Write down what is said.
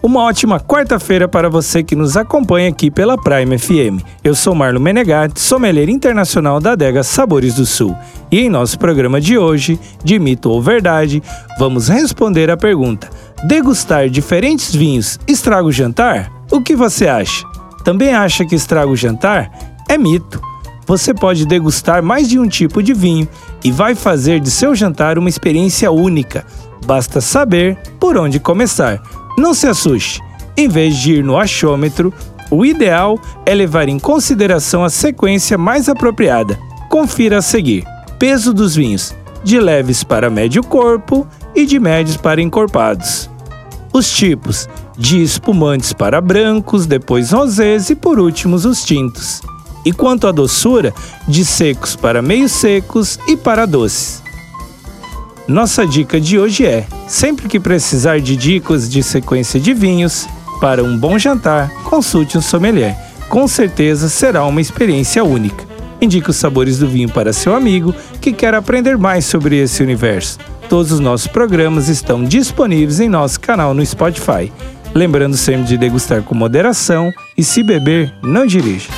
Uma ótima quarta-feira para você que nos acompanha aqui pela Prime FM. Eu sou Marlon Menegatti, sommelier internacional da adega Sabores do Sul. E em nosso programa de hoje, de mito ou verdade, vamos responder a pergunta: degustar diferentes vinhos estraga o jantar? O que você acha? Também acha que estraga o jantar? É mito. Você pode degustar mais de um tipo de vinho e vai fazer de seu jantar uma experiência única. Basta saber por onde começar. Não se assuste. Em vez de ir no achômetro, o ideal é levar em consideração a sequência mais apropriada. Confira a seguir: peso dos vinhos, de leves para médio corpo e de médios para encorpados. Os tipos: de espumantes para brancos, depois rosés e por últimos os tintos. E quanto à doçura, de secos para meio secos e para doces. Nossa dica de hoje é: sempre que precisar de dicas de sequência de vinhos para um bom jantar, consulte um sommelier. Com certeza será uma experiência única. Indique os sabores do vinho para seu amigo que quer aprender mais sobre esse universo. Todos os nossos programas estão disponíveis em nosso canal no Spotify. Lembrando sempre de degustar com moderação e se beber, não dirija